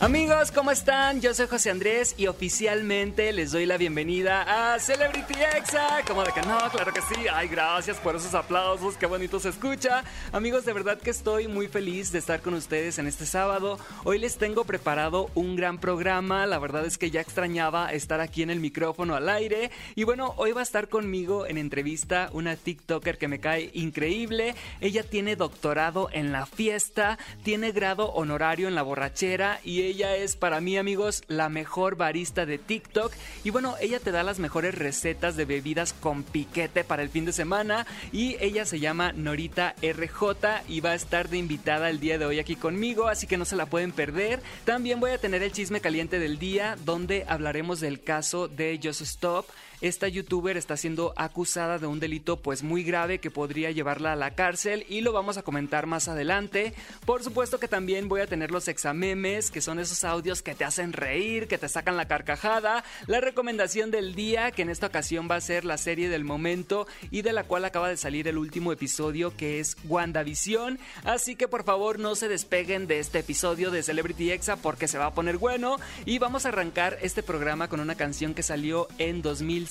Amigos, ¿cómo están? Yo soy José Andrés y oficialmente les doy la bienvenida a Celebrity Exa. ¿Cómo de que no? Claro que sí. Ay, gracias por esos aplausos, qué bonito se escucha. Amigos, de verdad que estoy muy feliz de estar con ustedes en este sábado. Hoy les tengo preparado un gran programa. La verdad es que ya extrañaba estar aquí en el micrófono al aire. Y bueno, hoy va a estar conmigo en entrevista una TikToker que me cae increíble. Ella tiene doctorado en la fiesta, tiene grado honorario en la borrachera y ella es para mí amigos la mejor barista de TikTok. Y bueno, ella te da las mejores recetas de bebidas con piquete para el fin de semana. Y ella se llama Norita RJ y va a estar de invitada el día de hoy aquí conmigo, así que no se la pueden perder. También voy a tener el chisme caliente del día donde hablaremos del caso de Just Stop esta youtuber está siendo acusada de un delito pues muy grave que podría llevarla a la cárcel y lo vamos a comentar más adelante. Por supuesto que también voy a tener los examemes, que son esos audios que te hacen reír, que te sacan la carcajada, la recomendación del día, que en esta ocasión va a ser la serie del momento y de la cual acaba de salir el último episodio que es WandaVision, así que por favor no se despeguen de este episodio de Celebrity Exa porque se va a poner bueno. Y vamos a arrancar este programa con una canción que salió en 2000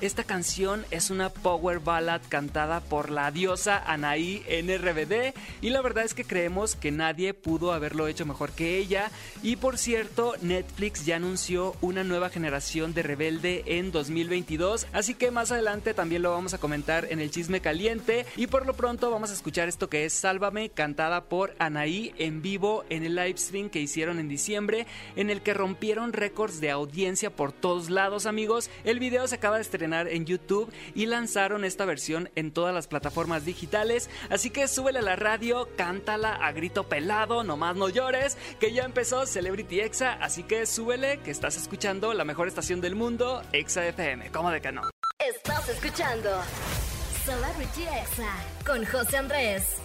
esta canción es una power ballad cantada por la diosa Anaí NRBD y la verdad es que creemos que nadie pudo haberlo hecho mejor que ella. Y por cierto, Netflix ya anunció una nueva generación de Rebelde en 2022, así que más adelante también lo vamos a comentar en el chisme caliente y por lo pronto vamos a escuchar esto que es Sálvame cantada por Anaí en vivo en el live stream que hicieron en diciembre en el que rompieron récords de audiencia por todos lados amigos. El video se acaba de estrenar en YouTube y lanzaron esta versión en todas las plataformas digitales. Así que súbele a la radio, cántala a grito pelado, nomás no llores, que ya empezó Celebrity Exa. Así que súbele, que estás escuchando la mejor estación del mundo, Exa FM. ¿Cómo de que no? Estás escuchando Celebrity Exa con José Andrés.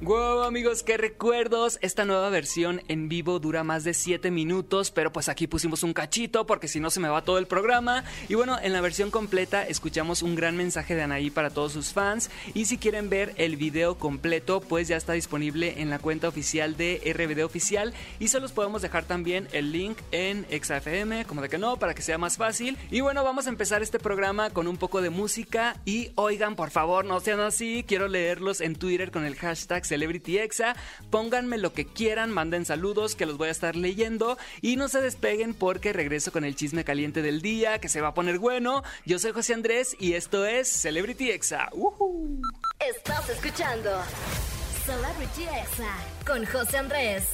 Wow amigos, qué recuerdos. Esta nueva versión en vivo dura más de 7 minutos, pero pues aquí pusimos un cachito porque si no se me va todo el programa. Y bueno, en la versión completa escuchamos un gran mensaje de Anaí para todos sus fans. Y si quieren ver el video completo, pues ya está disponible en la cuenta oficial de RBD Oficial. Y se los podemos dejar también el link en XFM, como de que no, para que sea más fácil. Y bueno, vamos a empezar este programa con un poco de música. Y oigan, por favor, no sean así. Quiero leerlos en Twitter con el hashtag Celebrity Exa. Pónganme lo que quieran, manden saludos que los voy a estar leyendo y no se despeguen porque regreso con el chisme caliente del día que se va a poner bueno. Yo soy José Andrés y esto es Celebrity Exa. Estás escuchando Celebrity Exa con José Andrés.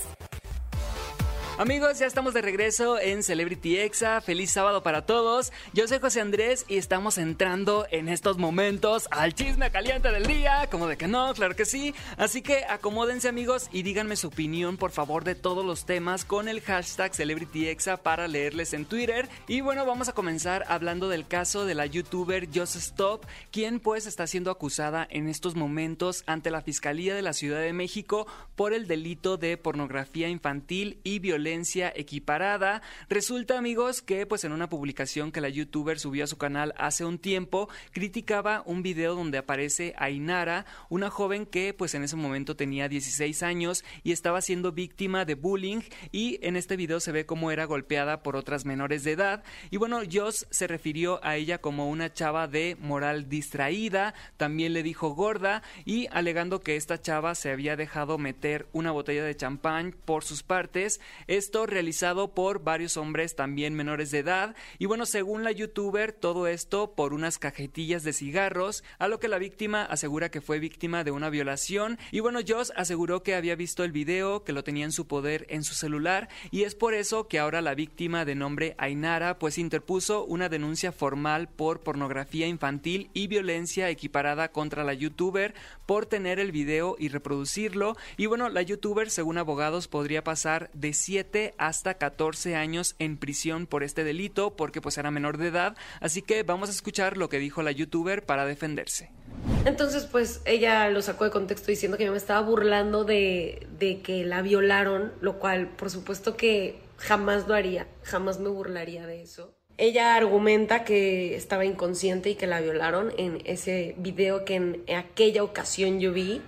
Amigos, ya estamos de regreso en Celebrity Exa. Feliz sábado para todos. Yo soy José Andrés y estamos entrando en estos momentos al chisme caliente del día. Como de que no, claro que sí. Así que acomódense amigos y díganme su opinión por favor de todos los temas con el hashtag Celebrity Exa para leerles en Twitter. Y bueno, vamos a comenzar hablando del caso de la youtuber Just Stop, quien pues está siendo acusada en estos momentos ante la Fiscalía de la Ciudad de México por el delito de pornografía infantil y violencia equiparada. Resulta, amigos, que pues en una publicación que la youtuber subió a su canal hace un tiempo, criticaba un video donde aparece Ainara, una joven que pues en ese momento tenía 16 años y estaba siendo víctima de bullying y en este video se ve cómo era golpeada por otras menores de edad y bueno, Joss se refirió a ella como una chava de moral distraída, también le dijo gorda y alegando que esta chava se había dejado meter una botella de champán por sus partes, esto realizado por varios hombres también menores de edad. Y bueno, según la youtuber, todo esto por unas cajetillas de cigarros, a lo que la víctima asegura que fue víctima de una violación. Y bueno, Joss aseguró que había visto el video, que lo tenía en su poder en su celular, y es por eso que ahora la víctima de nombre Ainara pues interpuso una denuncia formal por pornografía infantil y violencia equiparada contra la youtuber por tener el video y reproducirlo. Y bueno, la youtuber, según abogados, podría pasar de 7 hasta 14 años en prisión por este delito porque pues era menor de edad. Así que vamos a escuchar lo que dijo la youtuber para defenderse. Entonces, pues ella lo sacó de contexto diciendo que yo me estaba burlando de, de que la violaron, lo cual por supuesto que jamás lo haría, jamás me burlaría de eso. Ella argumenta que estaba inconsciente y que la violaron en ese video que en aquella ocasión yo vi.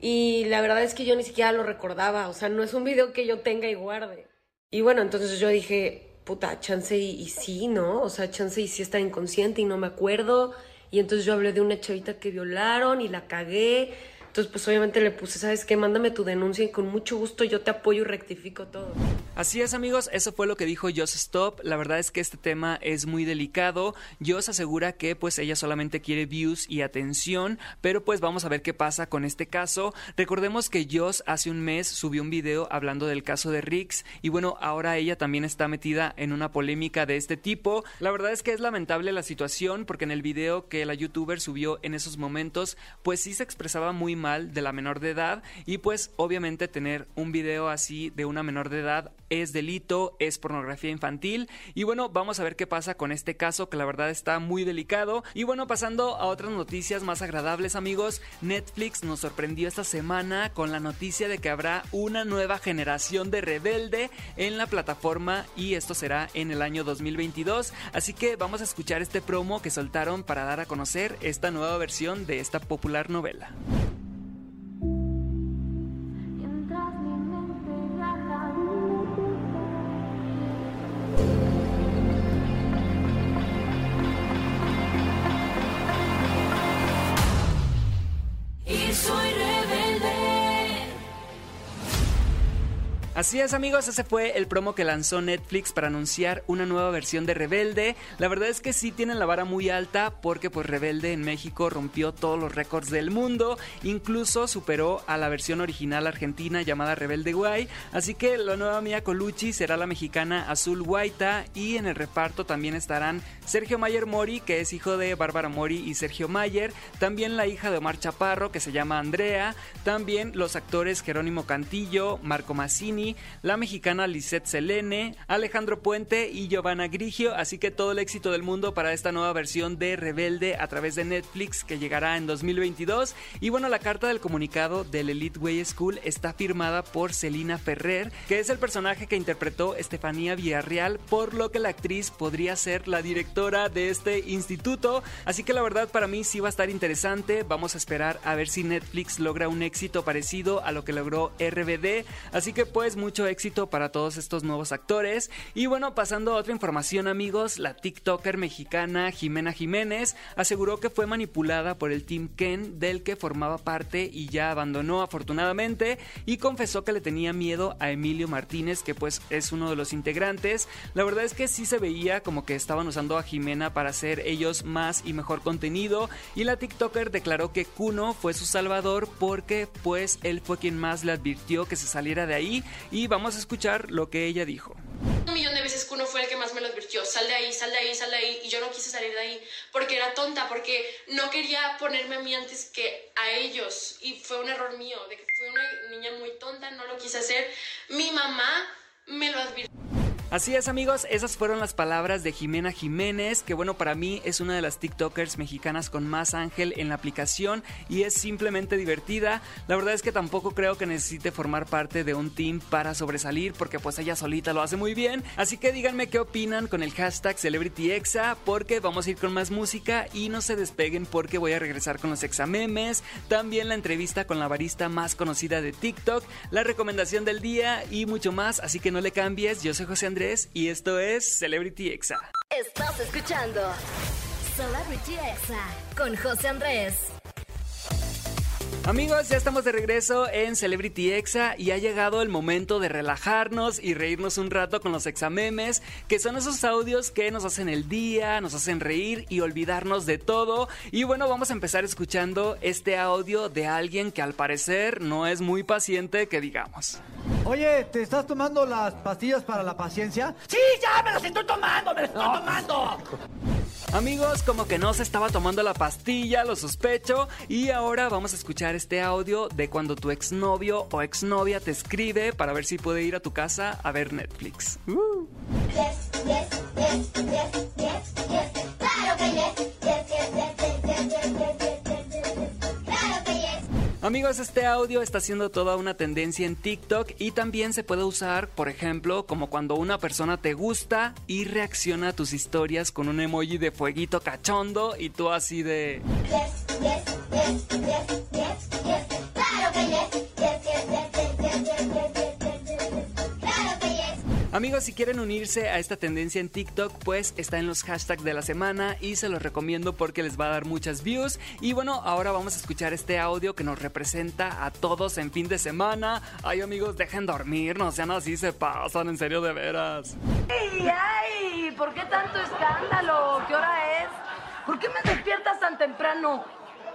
Y la verdad es que yo ni siquiera lo recordaba, o sea, no es un video que yo tenga y guarde. Y bueno, entonces yo dije, puta, chance y, sí, ¿no? O sea, chance y sí está inconsciente y no me acuerdo. Y entonces yo hablé de una chavita que violaron y la cagué. Entonces, pues obviamente le puse, ¿sabes qué? Mándame tu denuncia y con mucho gusto yo te apoyo y rectifico todo. Así es, amigos, eso fue lo que dijo Joss Stop. La verdad es que este tema es muy delicado. Joss asegura que pues ella solamente quiere views y atención, pero pues vamos a ver qué pasa con este caso. Recordemos que Joss hace un mes subió un video hablando del caso de Riggs y bueno, ahora ella también está metida en una polémica de este tipo. La verdad es que es lamentable la situación porque en el video que la youtuber subió en esos momentos, pues sí se expresaba muy mal de la menor de edad y pues obviamente tener un video así de una menor de edad es delito, es pornografía infantil. Y bueno, vamos a ver qué pasa con este caso que la verdad está muy delicado. Y bueno, pasando a otras noticias más agradables amigos, Netflix nos sorprendió esta semana con la noticia de que habrá una nueva generación de rebelde en la plataforma y esto será en el año 2022, así que vamos a escuchar este promo que soltaron para dar a conocer esta nueva versión de esta popular novela. Así es amigos, ese fue el promo que lanzó Netflix para anunciar una nueva versión de Rebelde. La verdad es que sí tienen la vara muy alta porque pues Rebelde en México rompió todos los récords del mundo, incluso superó a la versión original argentina llamada Rebelde Guay, así que la nueva Mia Colucci será la mexicana Azul Guaita y en el reparto también estarán Sergio Mayer Mori, que es hijo de Bárbara Mori y Sergio Mayer, también la hija de Omar Chaparro, que se llama Andrea, también los actores Jerónimo Cantillo, Marco Massini, la mexicana Lisette Selene, Alejandro Puente y Giovanna Grigio, así que todo el éxito del mundo para esta nueva versión de Rebelde a través de Netflix que llegará en 2022. Y bueno, la carta del comunicado del Elite Way School está firmada por Celina Ferrer, que es el personaje que interpretó Estefanía Villarreal, por lo que la actriz podría ser la directora de este instituto. Así que la verdad para mí sí va a estar interesante. Vamos a esperar a ver si Netflix logra un éxito parecido a lo que logró RBD. Así que pues mucho éxito para todos estos nuevos actores. Y bueno, pasando a otra información amigos, la TikToker mexicana Jimena Jiménez aseguró que fue manipulada por el Team Ken del que formaba parte y ya abandonó afortunadamente y confesó que le tenía miedo a Emilio Martínez que pues es uno de los integrantes. La verdad es que sí se veía como que estaban usando a Jimena para hacer ellos más y mejor contenido y la TikToker declaró que Kuno fue su salvador porque pues él fue quien más le advirtió que se saliera de ahí vamos a escuchar lo que ella dijo. Un millón de veces Kuno fue el que más me lo advirtió, sal de ahí, sal de ahí, sal de ahí, y yo no quise salir de ahí porque era tonta, porque no quería ponerme a mí antes que a ellos, y fue un error mío, de que fui una niña muy tonta, no lo quise hacer. Mi mamá me lo advirtió. Así es amigos, esas fueron las palabras de Jimena Jiménez, que bueno, para mí es una de las TikTokers mexicanas con más ángel en la aplicación y es simplemente divertida. La verdad es que tampoco creo que necesite formar parte de un team para sobresalir, porque pues ella solita lo hace muy bien. Así que díganme qué opinan con el hashtag CelebrityExa, porque vamos a ir con más música y no se despeguen porque voy a regresar con los examemes, también la entrevista con la barista más conocida de TikTok, la recomendación del día y mucho más, así que no le cambies, yo soy José Andrés y esto es Celebrity Exa. Estás escuchando Celebrity Exa con José Andrés. Amigos, ya estamos de regreso en Celebrity Exa y ha llegado el momento de relajarnos y reírnos un rato con los examemes, que son esos audios que nos hacen el día, nos hacen reír y olvidarnos de todo. Y bueno, vamos a empezar escuchando este audio de alguien que al parecer no es muy paciente, que digamos. Oye, ¿te estás tomando las pastillas para la paciencia? Sí, ya me las estoy tomando, me las estoy tomando. Amigos, como que no se estaba tomando la pastilla, lo sospecho. Y ahora vamos a escuchar este audio de cuando tu exnovio o exnovia te escribe para ver si puede ir a tu casa a ver Netflix. Amigos, este audio está siendo toda una tendencia en TikTok y también se puede usar, por ejemplo, como cuando una persona te gusta y reacciona a tus historias con un emoji de fueguito cachondo y tú así de... Yes, yes, yes, yes, claro que yes, yes, yes, yes, Amigos, si quieren unirse a esta tendencia en TikTok, pues está en los hashtags de la semana y se los recomiendo porque les va a dar muchas views. Y bueno, ahora vamos a escuchar este audio que nos representa a todos en fin de semana. Ay, amigos, dejen dormir, no sean así, se pasan, en serio, de veras. ¡Ay, ay! ¿Por qué tanto escándalo? ¿Qué hora es? ¿Por qué me despiertas tan temprano?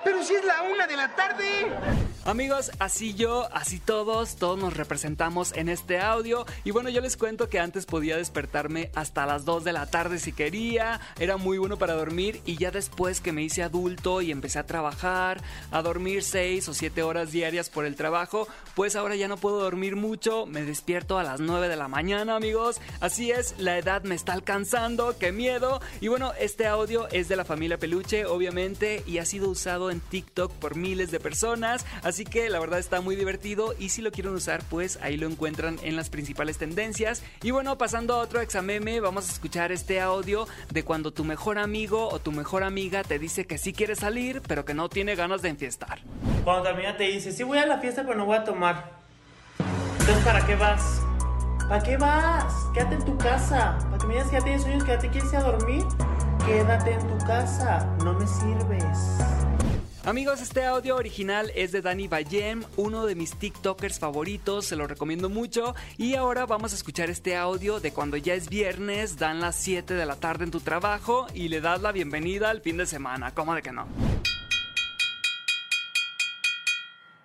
Pero si es la una de la tarde. Amigos, así yo, así todos, todos nos representamos en este audio. Y bueno, yo les cuento que antes podía despertarme hasta las 2 de la tarde si quería. Era muy bueno para dormir. Y ya después que me hice adulto y empecé a trabajar, a dormir 6 o 7 horas diarias por el trabajo, pues ahora ya no puedo dormir mucho. Me despierto a las 9 de la mañana, amigos. Así es, la edad me está alcanzando, qué miedo. Y bueno, este audio es de la familia Peluche, obviamente, y ha sido usado en TikTok por miles de personas. Que la verdad está muy divertido y si lo quieren usar pues ahí lo encuentran en las principales tendencias. Y bueno, pasando a otro exameme, vamos a escuchar este audio de cuando tu mejor amigo o tu mejor amiga te dice que sí quiere salir pero que no tiene ganas de enfiestar. Cuando tu amiga te dice, sí voy a la fiesta pero no voy a tomar. Entonces, ¿para qué vas? ¿Para qué vas? Quédate en tu casa. Para que me digas que ya tienes sueños, que ya te quieres a dormir. Quédate en tu casa. No me sirves. Amigos, este audio original es de Dani Bayem, uno de mis TikTokers favoritos, se lo recomiendo mucho. Y ahora vamos a escuchar este audio de cuando ya es viernes, dan las 7 de la tarde en tu trabajo y le das la bienvenida al fin de semana. ¿Cómo de que no?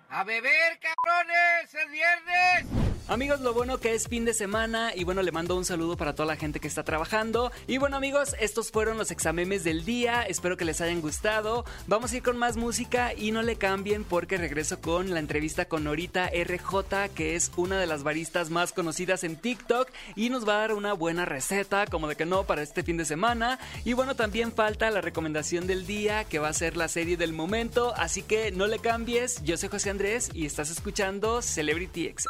¡A beber, cabrones! ¡Es viernes! Amigos, lo bueno que es fin de semana y bueno, le mando un saludo para toda la gente que está trabajando. Y bueno amigos, estos fueron los examemes del día, espero que les hayan gustado. Vamos a ir con más música y no le cambien porque regreso con la entrevista con Norita RJ, que es una de las baristas más conocidas en TikTok y nos va a dar una buena receta, como de que no, para este fin de semana. Y bueno, también falta la recomendación del día, que va a ser la serie del momento, así que no le cambies. Yo soy José Andrés y estás escuchando Celebrity Exa.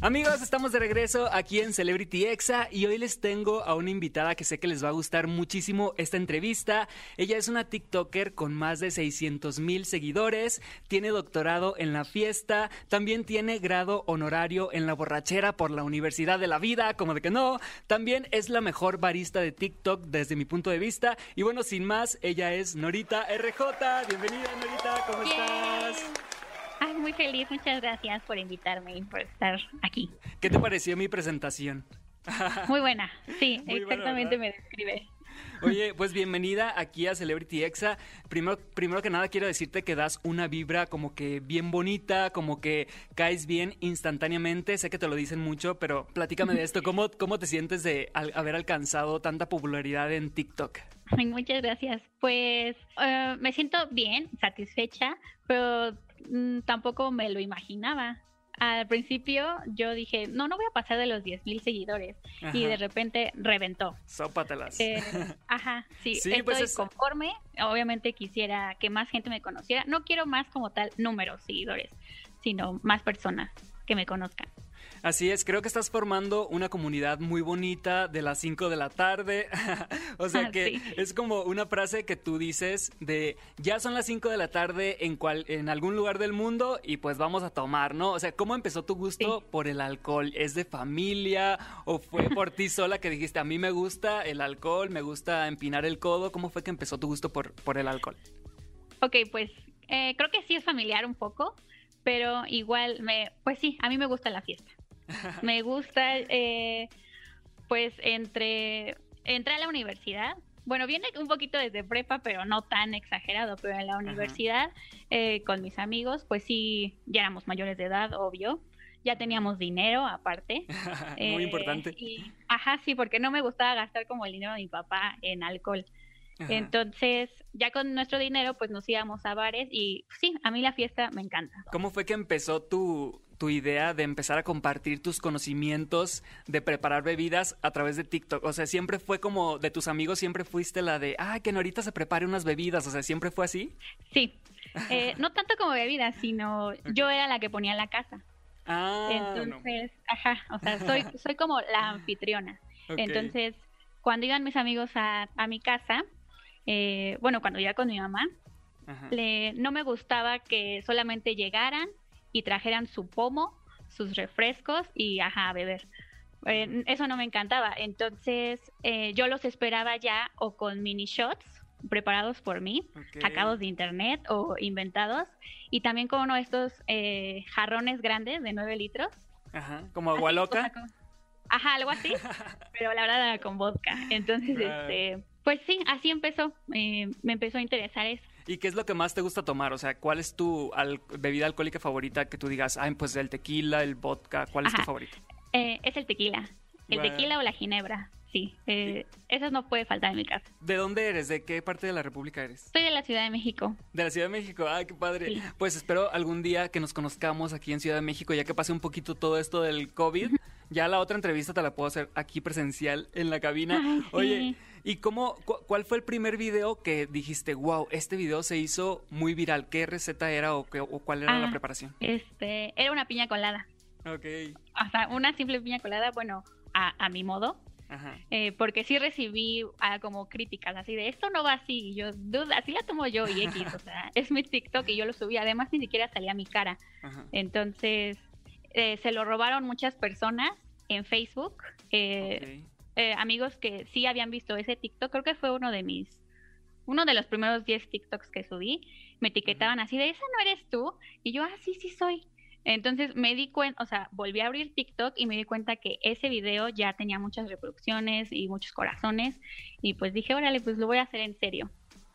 Amigos, estamos de regreso aquí en Celebrity Exa y hoy les tengo a una invitada que sé que les va a gustar muchísimo esta entrevista. Ella es una TikToker con más de 600 mil seguidores, tiene doctorado en la fiesta, también tiene grado honorario en la borrachera por la Universidad de la Vida, como de que no. También es la mejor barista de TikTok desde mi punto de vista. Y bueno, sin más, ella es Norita RJ. Bienvenida, Norita, ¿cómo estás? Ay, muy feliz, muchas gracias por invitarme y por estar aquí. ¿Qué te pareció mi presentación? Muy buena, sí, exactamente me describe. Oye, pues bienvenida aquí a Celebrity Exa. Primero, primero que nada quiero decirte que das una vibra como que bien bonita, como que caes bien instantáneamente. Sé que te lo dicen mucho, pero platícame de esto. ¿Cómo, cómo te sientes de haber alcanzado tanta popularidad en TikTok? muchas gracias. Pues eh, me siento bien, satisfecha, pero Mm, tampoco me lo imaginaba. Al principio yo dije, no, no voy a pasar de los 10 mil seguidores. Y de repente reventó. Sópatelas. Eh, ajá, sí, estoy pues conforme. Obviamente quisiera que más gente me conociera. No quiero más como tal números seguidores, sino más personas que me conozcan. Así es, creo que estás formando una comunidad muy bonita de las 5 de la tarde. o sea que es como una frase que tú dices de ya son las 5 de la tarde en cual en algún lugar del mundo y pues vamos a tomar, ¿no? O sea, ¿cómo empezó tu gusto por el alcohol? ¿Es de familia o fue por ti sola que dijiste, a mí me gusta el alcohol, me gusta empinar el codo? ¿Cómo fue que empezó tu gusto por, por el alcohol? Ok, pues eh, creo que sí es familiar un poco, pero igual me, pues sí, a mí me gusta la fiesta. Me gusta, eh, pues, entre, entré a la universidad. Bueno, viene un poquito desde prepa, pero no tan exagerado, pero en la universidad, eh, con mis amigos, pues sí, ya éramos mayores de edad, obvio. Ya teníamos dinero aparte. Muy importante. Eh, ajá, sí, porque no me gustaba gastar como el dinero de mi papá en alcohol. Entonces, ya con nuestro dinero, pues nos íbamos a bares y sí, a mí la fiesta me encanta. ¿Cómo fue que empezó tu, tu idea de empezar a compartir tus conocimientos de preparar bebidas a través de TikTok? O sea, siempre fue como de tus amigos, siempre fuiste la de, ah, que Norita se prepare unas bebidas. O sea, siempre fue así. Sí. Eh, no tanto como bebidas, sino yo era la que ponía la casa. Ah, Entonces, ajá, o sea, soy, soy como la anfitriona. Entonces, cuando iban mis amigos a, a mi casa, eh, bueno, cuando iba con mi mamá, le, no me gustaba que solamente llegaran y trajeran su pomo, sus refrescos y ajá, a beber. Eh, eso no me encantaba. Entonces eh, yo los esperaba ya o con mini shots preparados por mí, sacados de internet o inventados, y también con uno de estos eh, jarrones grandes de 9 litros. Ajá, como agua loca. ajá, algo así, pero la verdad era con vodka. Entonces, este, pues sí, así empezó, me empezó a interesar eso. ¿Y qué es lo que más te gusta tomar? O sea, ¿cuál es tu bebida alcohólica favorita que tú digas, ay, pues el tequila, el vodka, ¿cuál es tu favorito? Eh, es el tequila. El tequila o la ginebra, sí. Eh, eso no puede faltar en mi casa. ¿De dónde eres? ¿De qué parte de la República eres? Soy de la Ciudad de México. De la Ciudad de México, ay, qué padre. Pues espero algún día que nos conozcamos aquí en Ciudad de México, ya que pase un poquito todo esto del COVID. ya la otra entrevista te la puedo hacer aquí presencial en la cabina. Oye, ¿Y cómo, cuál fue el primer video que dijiste, wow, este video se hizo muy viral? ¿Qué receta era o, cuál era la ah, preparación? Este, era una piña colada. Ok. O sea, una simple piña colada, bueno, a, mi modo. Ajá. Eh, porque sí recibí ah, como críticas así de esto no va así y yo duda así la tomo yo y X o sea es mi TikTok y yo lo subí además ni siquiera salía mi cara Ajá. entonces eh, se lo robaron muchas personas en Facebook eh, eh, amigos que sí habían visto ese TikTok, creo que fue uno de mis, uno de los primeros 10 TikToks que subí, me etiquetaban así de, esa no eres tú, y yo, ah, sí, sí soy. Entonces me di cuenta, o sea, volví a abrir TikTok y me di cuenta que ese video ya tenía muchas reproducciones y muchos corazones, y pues dije, órale, pues lo voy a hacer en serio.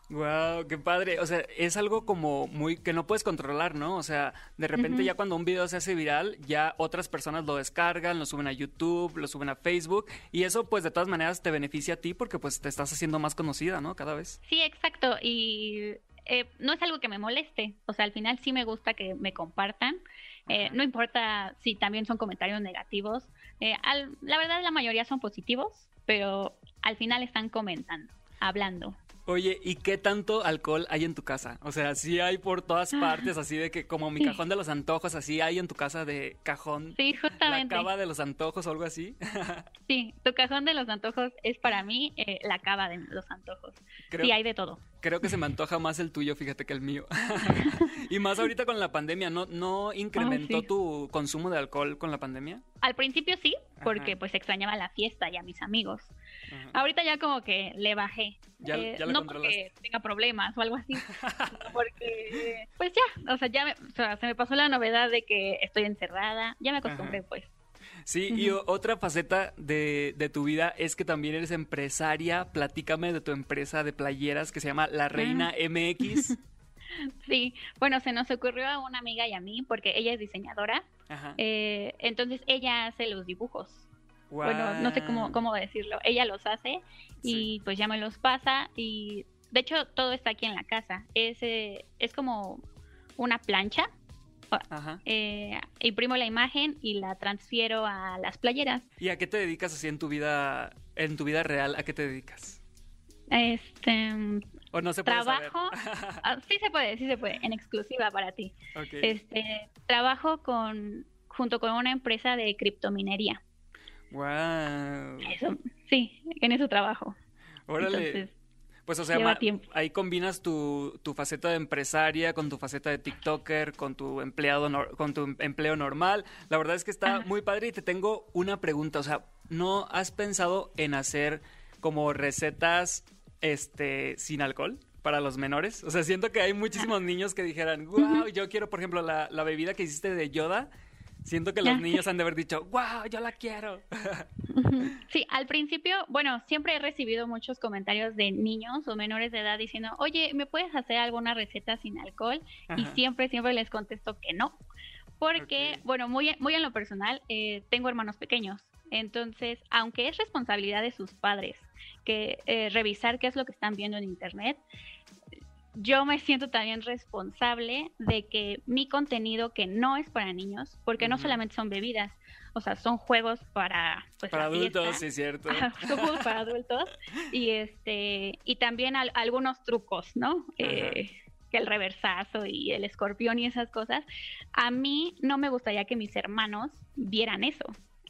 Wow, qué padre. O sea, es algo como muy que no puedes controlar, ¿no? O sea, de repente ya cuando un video se hace viral, ya otras personas lo descargan, lo suben a YouTube, lo suben a Facebook y eso pues de todas maneras te beneficia a ti porque pues te estás haciendo más conocida, ¿no? Cada vez. Sí, exacto. Y eh, no es algo que me moleste. O sea, al final sí me gusta que me compartan. Eh, no importa si también son comentarios negativos. Eh, la verdad la mayoría son positivos, pero al final están comentando, hablando. Oye, ¿y qué tanto alcohol hay en tu casa? O sea, sí hay por todas ah. partes, así de que como mi cajón de los antojos, así hay en tu casa de cajón. Sí, justamente. La cava de los antojos o algo así. sí, tu cajón de los antojos es para mí eh, la cava de los antojos. sí, hay de todo. Creo que se me antoja más el tuyo, fíjate, que el mío. y más ahorita con la pandemia, ¿no, no incrementó tu consumo de alcohol con la pandemia? Al principio sí, porque pues extrañaba la fiesta y a mis amigos. Ahorita ya como que le bajé. Eh, no porque tenga problemas o algo así, porque pues ya, o sea, ya se me pasó la novedad de que estoy encerrada, ya me acostumbré pues. Sí, y otra faceta de, de, tu vida es que también eres empresaria. Platícame de tu empresa de playeras que se llama La Reina MX. Sí, bueno, se nos ocurrió a una amiga y a mí porque ella es diseñadora. Eh, entonces ella hace los dibujos. Bueno, no sé cómo, cómo decirlo. Ella los hace y pues ya me los pasa y de hecho todo está aquí en la casa. Es, eh, es como una plancha. Ajá. Eh, imprimo la imagen y la transfiero a las playeras. ¿Y a qué te dedicas así en tu vida, en tu vida real? ¿A qué te dedicas? Este, ¿O no se puede trabajo, ah, sí se puede, sí se puede, en exclusiva para ti. Este, trabajo con junto con una empresa de criptominería. Wow. sí, en eso trabajo. Órale. Pues o sea, ahí combinas tu, tu, faceta de empresaria con tu faceta de TikToker, con tu empleado con tu empleo normal. La verdad es que está muy padre y te tengo una pregunta, o sea, ¿no has pensado en hacer como recetas este sin alcohol? para los menores. O sea, siento que hay muchísimos niños que dijeran, wow, yo quiero, por ejemplo, la, la bebida que hiciste de Yoda. Siento que los niños han de haber dicho, wow, yo la quiero. Sí, al principio, bueno, siempre he recibido muchos comentarios de niños o menores de edad diciendo, oye, ¿me puedes hacer alguna receta sin alcohol? Y siempre, siempre les contesto que no. Porque, bueno, muy, muy en lo personal, eh, tengo hermanos pequeños. Entonces, aunque es responsabilidad de sus padres que eh, revisar qué es lo que están viendo en internet, yo me siento también responsable de que mi contenido que no es para niños, porque no solamente son bebidas, o sea, son juegos para pues, para adultos, sí, cierto. son juegos para adultos y este y también al- algunos trucos, ¿no? Eh, que el reversazo y el escorpión y esas cosas. A mí no me gustaría que mis hermanos vieran eso.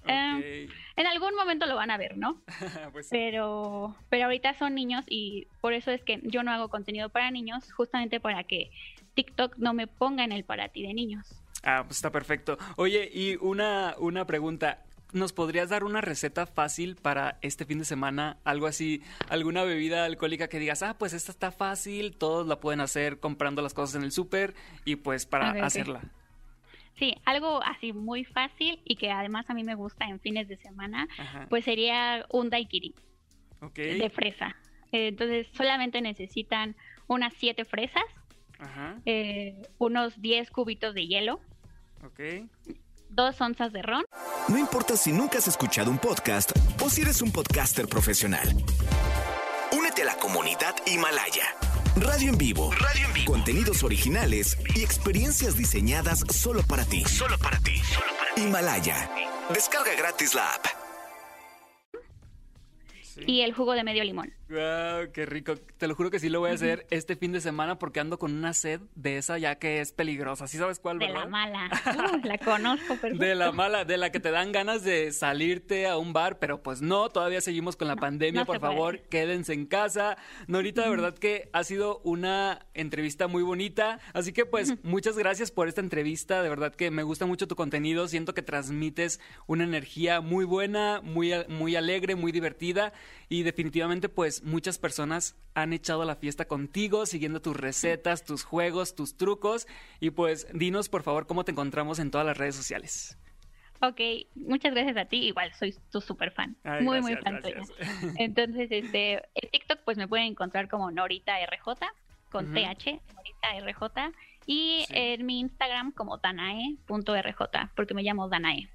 Eh, en algún momento lo van a ver, ¿no? Pues pero, pero ahorita son niños y por eso es que yo no hago contenido para niños, justamente para que TikTok no me ponga en el para ti de niños. Ah, pues está perfecto. Oye, y una, una pregunta. ¿Nos podrías dar una receta fácil para este fin de semana? Algo así, alguna bebida alcohólica que digas, ah, pues esta está fácil, todos la pueden hacer comprando las cosas en el súper y pues para hacerla. Sí, algo así muy fácil y que además a mí me gusta en fines de semana, Ajá. pues sería un daiquiri Ok. de fresa. Eh, Entonces solamente necesitan unas siete fresas, Ajá. eh, unos 10 cubitos de hielo, Ok. dos onzas de ron. No importa si nunca has escuchado un podcast o si eres un podcaster profesional. Únete a la comunidad Himalaya. Radio en vivo. Radio en vivo. Contenidos originales y experiencias diseñadas solo para ti. Solo para ti. Solo para ti. Himalaya. Descarga gratis la app. y el jugo de medio limón. Wow, qué rico. Te lo juro que sí lo voy a hacer este fin de semana porque ando con una sed de esa ya que es peligrosa. ¿Sí sabes cuál, De verdad? la mala. Uh, la conozco, perfecto. De la mala, de la que te dan ganas de salirte a un bar, pero pues no, todavía seguimos con la pandemia, no por puede. favor, quédense en casa. Norita, de verdad que ha sido una entrevista muy bonita, así que pues muchas gracias por esta entrevista, de verdad que me gusta mucho tu contenido, siento que transmites una energía muy buena, muy, muy alegre, muy divertida y definitivamente pues muchas personas han echado la fiesta contigo, siguiendo tus recetas, tus juegos, tus trucos y pues dinos por favor cómo te encontramos en todas las redes sociales. Ok, muchas gracias a ti. Igual soy tu super fan. Ay, muy, muy fan tuya. Entonces, este, en TikTok pues me pueden encontrar como Norita RJ con Ujú. TH, Norita RJ. Y Sí. en mi Instagram como danae.rj, porque me llamo Danae.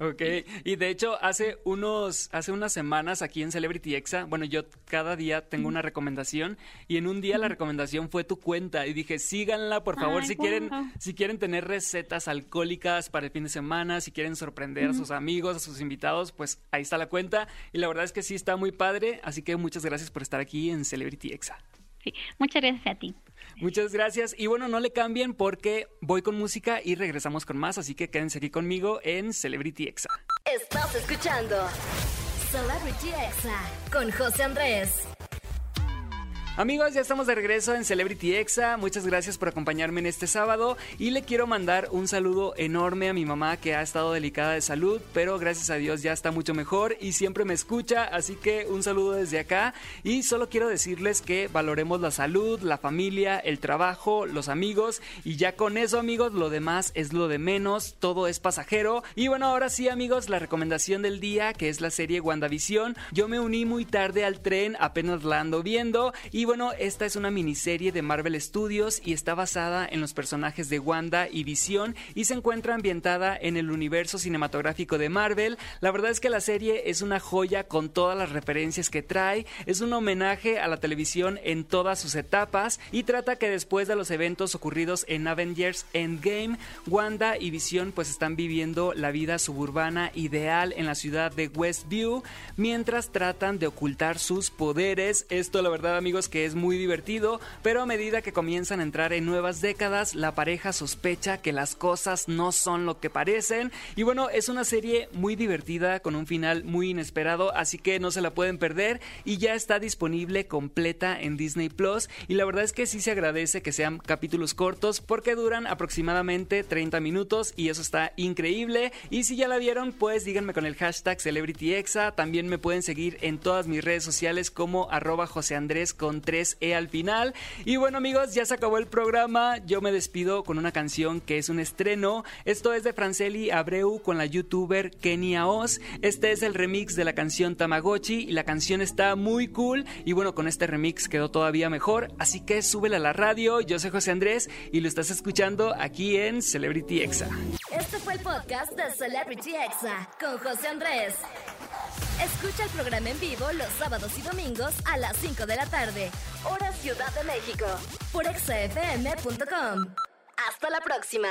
Ok, y de hecho hace unos, hace unas semanas aquí en Celebrity Exa, bueno, yo cada día tengo una recomendación y en un día la recomendación fue tu cuenta y dije, síganla por favor Ay, si quieren, si quieren tener recetas alcohólicas para el fin de semana, si quieren sorprender a sus amigos, a sus invitados, pues ahí está la cuenta y la verdad es que sí está muy padre, así que muchas gracias por estar aquí en Celebrity Exa. Sí, muchas gracias a ti. Muchas gracias. Y bueno, no le cambien porque voy con música y regresamos con más. Así que quédense aquí conmigo en Celebrity Exa. Estás escuchando Celebrity Exa con José Andrés. Amigos, ya estamos de regreso en Celebrity Exa. Muchas gracias por acompañarme en este sábado y le quiero mandar un saludo enorme a mi mamá que ha estado delicada de salud, pero gracias a Dios ya está mucho mejor y siempre me escucha, así que un saludo desde acá y solo quiero decirles que valoremos la salud, la familia, el trabajo, los amigos y ya con eso, amigos, lo demás es lo de menos, todo es pasajero. Y bueno, ahora sí, amigos, la recomendación del día, que es la serie WandaVision. Yo me uní muy tarde al tren, apenas la ando viendo y bueno, esta es una miniserie de Marvel Studios y está basada en los personajes de Wanda y Visión y se encuentra ambientada en el universo cinematográfico de Marvel. La verdad es que la serie es una joya con todas las referencias que trae, es un homenaje a la televisión en todas sus etapas y trata que después de los eventos ocurridos en Avengers Endgame, Wanda y Visión pues están viviendo la vida suburbana ideal en la ciudad de Westview mientras tratan de ocultar sus poderes. Esto la verdad amigos que es muy divertido, pero a medida que comienzan a entrar en nuevas décadas, la pareja sospecha que las cosas no son lo que parecen. Y bueno, es una serie muy divertida con un final muy inesperado, así que no se la pueden perder y ya está disponible completa en Disney Plus. Y la verdad es que sí se agradece que sean capítulos cortos porque duran aproximadamente 30 minutos y eso está increíble. Y si ya la vieron, pues díganme con el hashtag CelebrityExa. También me pueden seguir en todas mis redes sociales como arroba José Andrés 3E al final. Y bueno amigos, ya se acabó el programa. Yo me despido con una canción que es un estreno. Esto es de Franceli Abreu con la youtuber Kenia Oz. Este es el remix de la canción Tamagotchi y la canción está muy cool. Y bueno, con este remix quedó todavía mejor. Así que súbele a la radio. Yo soy José Andrés y lo estás escuchando aquí en Celebrity Exa. Este fue el podcast de Celebrity Exa con José Andrés. Escucha el programa en vivo los sábados y domingos a las 5 de la tarde, hora Ciudad de México, por exafm.com. Hasta la próxima.